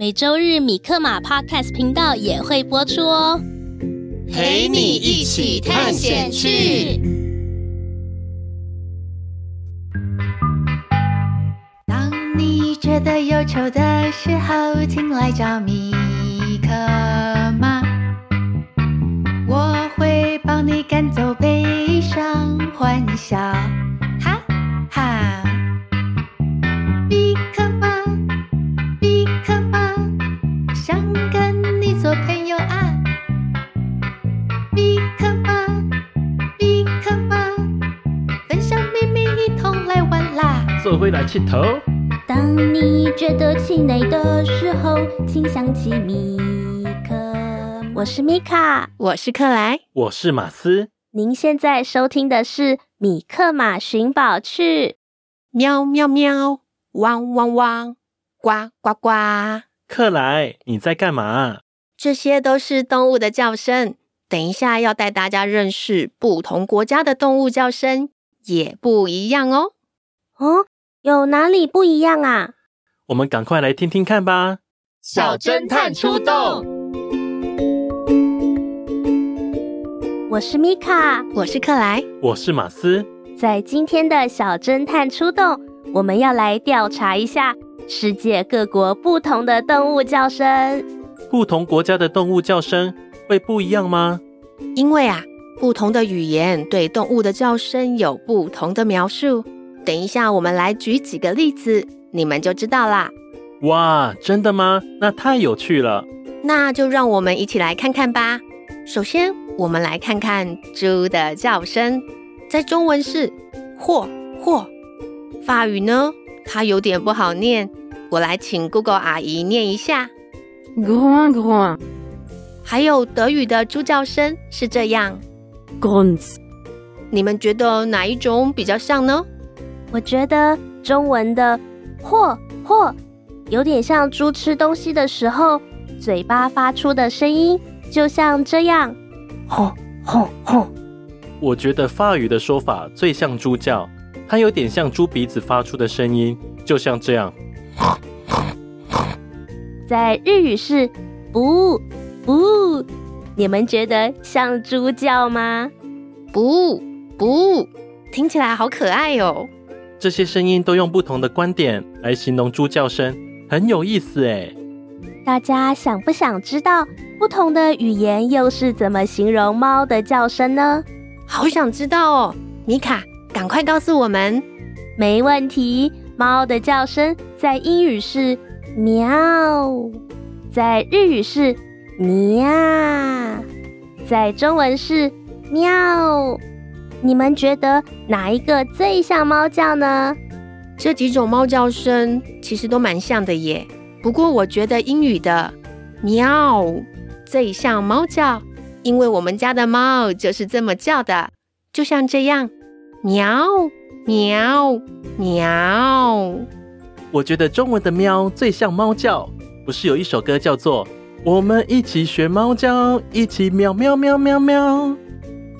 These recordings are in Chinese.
每周日米克马 Podcast 频道也会播出哦，陪你一起探险去。当你觉得忧愁的时候，请来找米克马，我会帮你赶走悲伤，欢笑。会来气头。当你觉得气馁的时候，请想起米克。我是米卡，我是克莱，我是马斯。您现在收听的是《米克马寻宝趣》。喵喵喵，汪汪汪，呱呱呱。克莱，你在干嘛？这些都是动物的叫声。等一下要带大家认识不同国家的动物叫声，也不一样哦。哦。有哪里不一样啊？我们赶快来听听看吧！小侦探出动！我是米卡，我是克莱，我是马斯。在今天的小侦探出动，我们要来调查一下世界各国不同的动物叫声。不同国家的动物叫声会不一样吗？因为啊，不同的语言对动物的叫声有不同的描述。等一下，我们来举几个例子，你们就知道啦。哇，真的吗？那太有趣了。那就让我们一起来看看吧。首先，我们来看看猪的叫声，在中文是“霍霍”，法语呢，它有点不好念，我来请 Google 阿姨念一下。咕咕。还有德语的猪叫声是这样，Gons。你们觉得哪一种比较像呢？我觉得中文的“嚯嚯”有点像猪吃东西的时候嘴巴发出的声音，就像这样“吼吼吼”。我觉得法语的说法最像猪叫，它有点像猪鼻子发出的声音，就像这样。在日语是“不不”，你们觉得像猪叫吗？“不不”，听起来好可爱哦。这些声音都用不同的观点来形容猪叫声，很有意思诶。大家想不想知道不同的语言又是怎么形容猫的叫声呢？好想知道哦，米卡，赶快告诉我们。没问题，猫的叫声在英语是喵，在日语是喵，在中文是喵。你们觉得哪一个最像猫叫呢？这几种猫叫声其实都蛮像的耶。不过我觉得英语的“喵”最像猫叫，因为我们家的猫就是这么叫的，就像这样，喵喵喵。我觉得中文的“喵”最像猫叫，不是有一首歌叫做《我们一起学猫叫，一起喵喵喵喵喵》？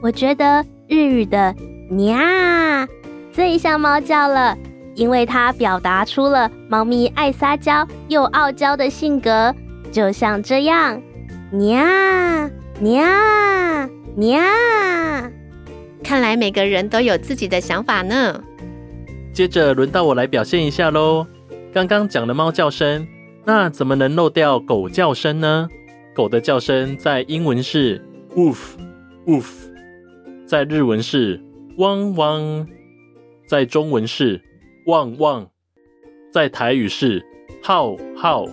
我觉得。日语的“喵”最像猫叫了，因为它表达出了猫咪爱撒娇又傲娇的性格，就像这样，“喵喵喵”。看来每个人都有自己的想法呢。接着轮到我来表现一下喽。刚刚讲了猫叫声，那怎么能漏掉狗叫声呢？狗的叫声在英文是 woof woof，在日文是汪汪，在中文是汪汪，在台语是浩浩。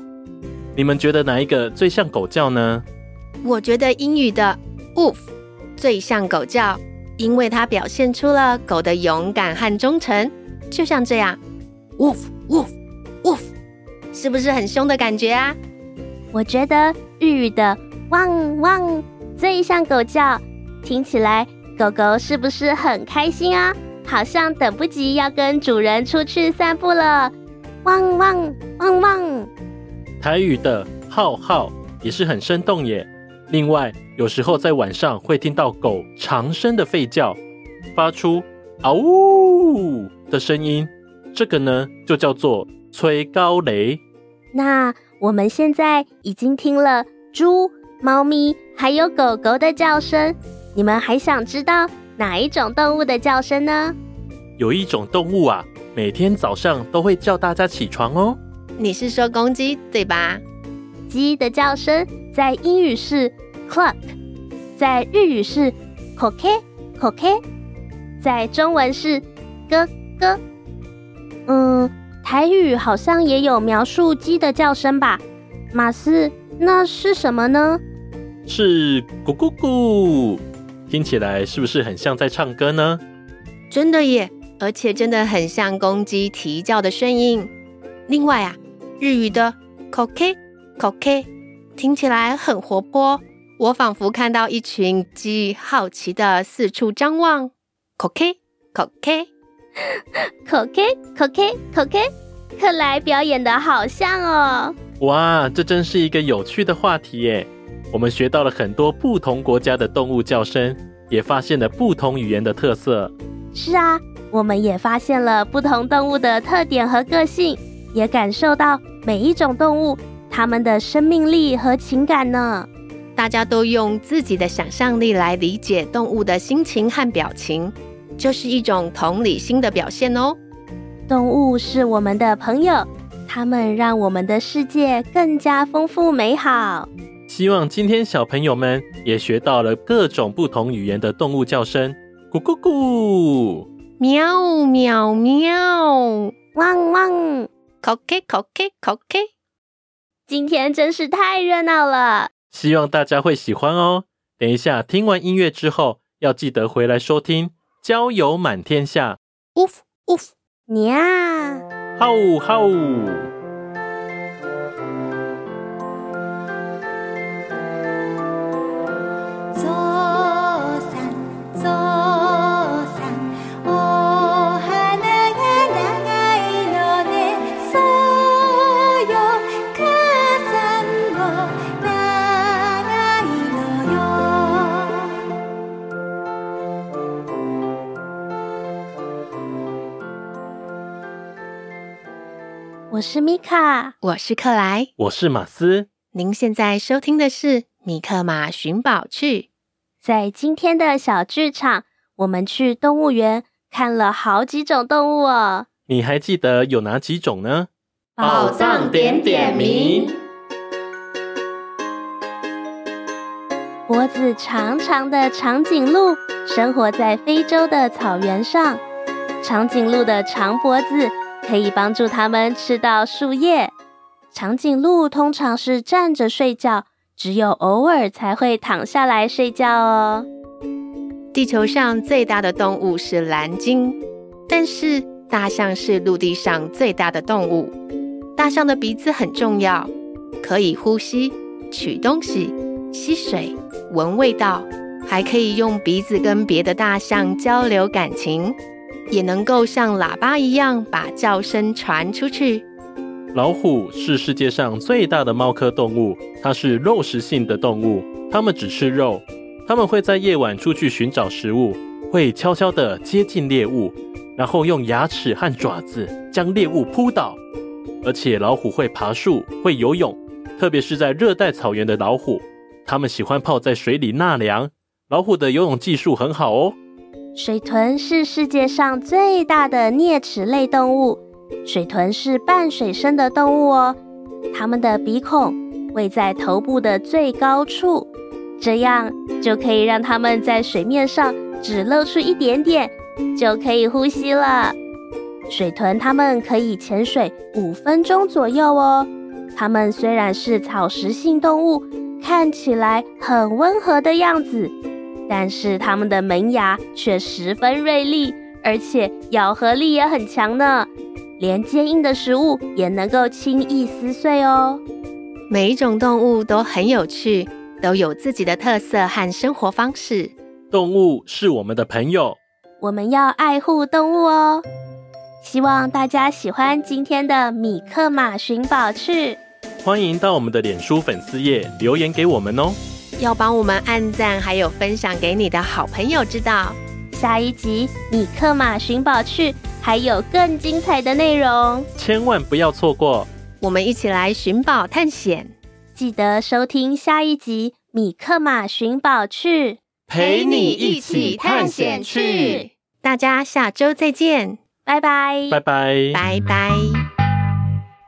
你们觉得哪一个最像狗叫呢？我觉得英语的 woof 最像狗叫，因为它表现出了狗的勇敢和忠诚，就像这样，woof woof woof，是不是很凶的感觉啊？我觉得日语的汪汪最像狗叫，听起来狗狗是不是很开心啊？好像等不及要跟主人出去散步了，汪汪汪汪。台语的浩浩也是很生动耶。另外，有时候在晚上会听到狗长声的吠叫，发出嗷呜的声音，这个呢就叫做催高雷。那我们现在已经听了猪、猫咪还有狗狗的叫声，你们还想知道哪一种动物的叫声呢？有一种动物啊，每天早上都会叫大家起床哦。你是说公鸡对吧？鸡的叫声在英语是 cluck，在日语是 koke koke，在中文是咯咯。嗯，台语好像也有描述鸡的叫声吧？马斯，那是什么呢？是咕咕咕，听起来是不是很像在唱歌呢？真的耶，而且真的很像公鸡啼叫的声音。另外啊。日语的 koke koke 听起来很活泼，我仿佛看到一群鸡好奇的四处张望。koke koke koke koke koke，克莱表演的好像哦！哇，这真是一个有趣的话题耶！我们学到了很多不同国家的动物叫声，也发现了不同语言的特色。是啊，我们也发现了不同动物的特点和个性。也感受到每一种动物它们的生命力和情感呢。大家都用自己的想象力来理解动物的心情和表情，就是一种同理心的表现哦。动物是我们的朋友，它们让我们的世界更加丰富美好。希望今天小朋友们也学到了各种不同语言的动物叫声，咕咕咕，喵喵喵，汪汪。Koke Koke Koke，今天真是太热闹了，希望大家会喜欢哦。等一下听完音乐之后，要记得回来收听《交友满天下》。呜呜，喵，吼吼。我是米卡，我是克莱，我是马斯。您现在收听的是《米克马寻宝趣》。在今天的小剧场，我们去动物园看了好几种动物哦。你还记得有哪几种呢？宝藏点点名。脖子长长的长颈鹿生活在非洲的草原上。长颈鹿的长脖子。可以帮助它们吃到树叶。长颈鹿通常是站着睡觉，只有偶尔才会躺下来睡觉哦。地球上最大的动物是蓝鲸，但是大象是陆地上最大的动物。大象的鼻子很重要，可以呼吸、取东西、吸水、闻味道，还可以用鼻子跟别的大象交流感情。也能够像喇叭一样把叫声传出去。老虎是世界上最大的猫科动物，它是肉食性的动物，它们只吃肉。它们会在夜晚出去寻找食物，会悄悄地接近猎物，然后用牙齿和爪子将猎物扑倒。而且老虎会爬树，会游泳，特别是在热带草原的老虎，它们喜欢泡在水里纳凉。老虎的游泳技术很好哦。水豚是世界上最大的啮齿类动物。水豚是半水生的动物哦，它们的鼻孔、位在头部的最高处，这样就可以让它们在水面上只露出一点点，就可以呼吸了。水豚它们可以潜水五分钟左右哦。它们虽然是草食性动物，看起来很温和的样子，但是它们的门牙却十分锐利，而且咬合力也很强呢。连坚硬的食物也能够轻易撕碎哦。每一种动物都很有趣，都有自己的特色和生活方式。动物是我们的朋友，我们要爱护动物哦。希望大家喜欢今天的米克马寻宝趣。欢迎到我们的脸书粉丝页留言给我们哦。要帮我们按赞，还有分享给你的好朋友知道。下一集米克马寻宝去。还有更精彩的内容，千万不要错过！我们一起来寻宝探险，记得收听下一集《米克马寻宝去》，陪你一起探险去。大家下周再见，拜拜，拜拜，拜拜。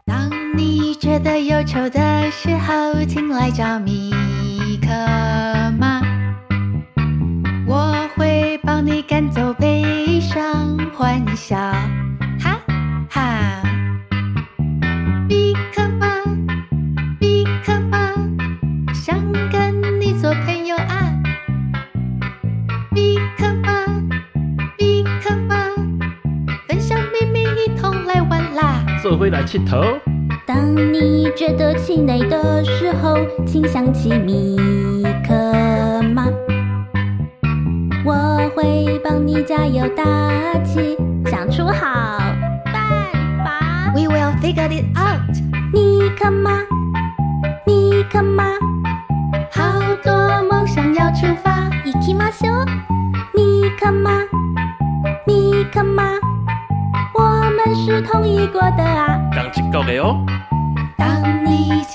当你觉得忧愁的时候，请来找米可吗，我会帮你赶走悲伤。欢笑，哈哈！米克马，米克吗，想跟你做朋友啊！米克马，米克吗，分享秘密，一同来玩啦！做回来气头。当你觉得气馁的时候，请想起米克马。我会帮你加油打气，想出好办法。We will figure it out。米克马，米克马，好多梦想要出发。行きましょう。米克马，米克马，我们是同意过的啊。刚起够了哦。 当你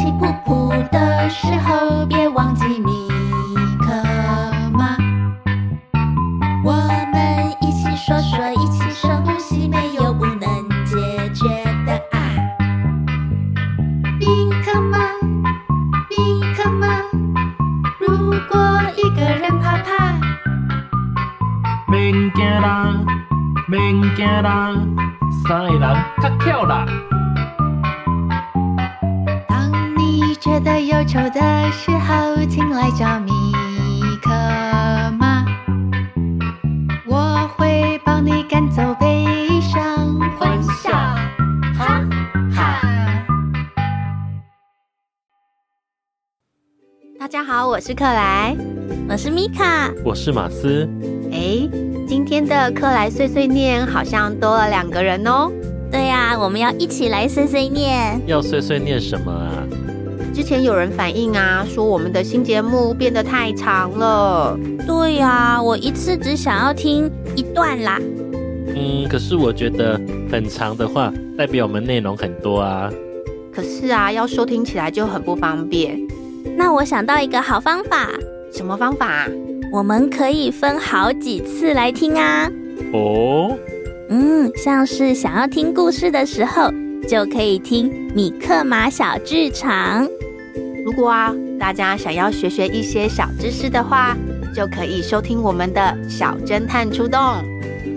是克莱，我是米卡，我是马斯。哎。今天的克莱碎碎念好像多了两个人哦。对呀，我们要一起来碎碎念。要碎碎念什么啊？之前有人反映啊，说我们的新节目变得太长了。对呀，我一次只想要听一段啦。嗯，可是我觉得很长的话，代表我们内容很多啊。可是啊，要收听起来就很不方便。那我想到一个好方法。什么方法？我们可以分好几次来听啊！哦，嗯，像是想要听故事的时候，就可以听米克马小剧场。如果啊，大家想要学学一些小知识的话，就可以收听我们的小侦探出动。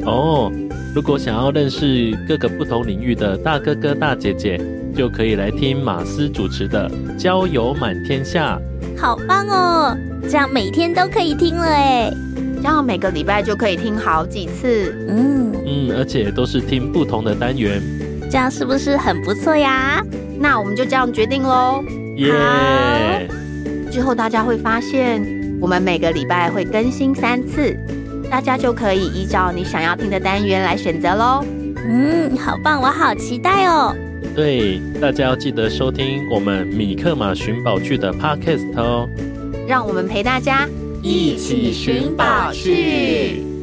哦，如果想要认识各个不同领域的大哥哥大姐姐，就可以来听马斯主持的《交友满天下》。好棒哦！这样每天都可以听了哎，这样每个礼拜就可以听好几次。嗯嗯，而且都是听不同的单元，这样是不是很不错呀？那我们就这样决定喽。耶 Yeah！之后大家会发现，我们每个礼拜会更新三次，大家就可以依照你想要听的单元来选择喽。嗯，好棒，我好期待哦。对，大家要记得收听我们米克马寻宝剧的 Podcast 哦。让我们陪大家一起寻宝去。